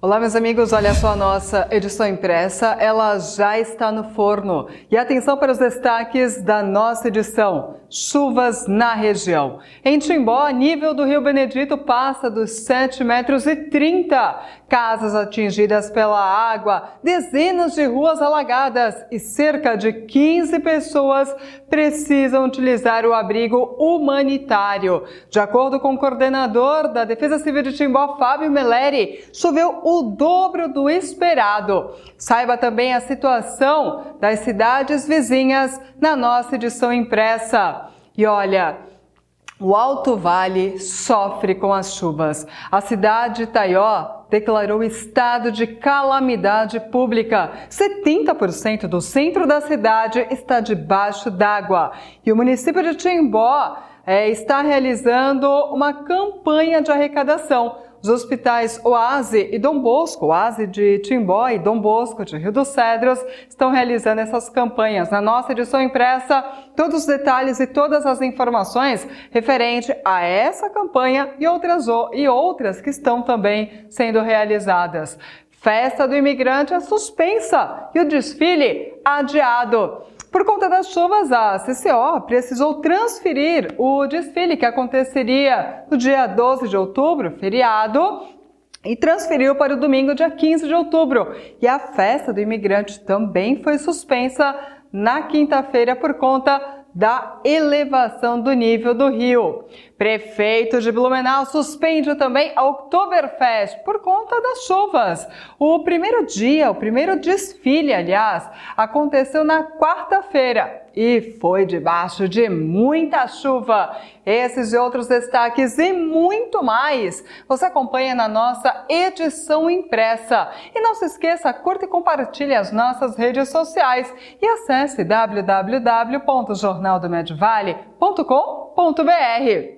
Olá, meus amigos, olha só a nossa edição impressa, ela já está no forno. E atenção para os destaques da nossa edição: chuvas na região. Em Timbó, nível do Rio Benedito passa dos 7 metros e 30. Casas atingidas pela água, dezenas de ruas alagadas e cerca de 15 pessoas precisam utilizar o abrigo humanitário. De acordo com o coordenador da Defesa Civil de Timbó, Fábio Meleri, choveu o dobro do esperado. Saiba também a situação das cidades vizinhas na nossa edição impressa. E olha, o Alto Vale sofre com as chuvas. A cidade de Taió declarou estado de calamidade pública. 70% do centro da cidade está debaixo d'água. E o município de Timbó é, está realizando uma campanha de arrecadação os hospitais Oase e Dom Bosco, Oase de Timbó e Dom Bosco de Rio dos Cedros, estão realizando essas campanhas. Na nossa edição impressa, todos os detalhes e todas as informações referente a essa campanha e outras, e outras que estão também sendo realizadas. Festa do imigrante é suspensa e o desfile adiado. Por conta das chuvas, a CCO precisou transferir o desfile que aconteceria no dia 12 de outubro, feriado, e transferiu para o domingo, dia 15 de outubro. E a festa do imigrante também foi suspensa na quinta-feira por conta da elevação do nível do rio. Prefeito de Blumenau suspende também a Oktoberfest por conta das chuvas. O primeiro dia, o primeiro desfile, aliás, aconteceu na quarta-feira e foi debaixo de muita chuva. Esses e outros destaques e muito mais você acompanha na nossa edição impressa. E não se esqueça, curta e compartilhe as nossas redes sociais e acesse www.jornaldomedvale.com.br.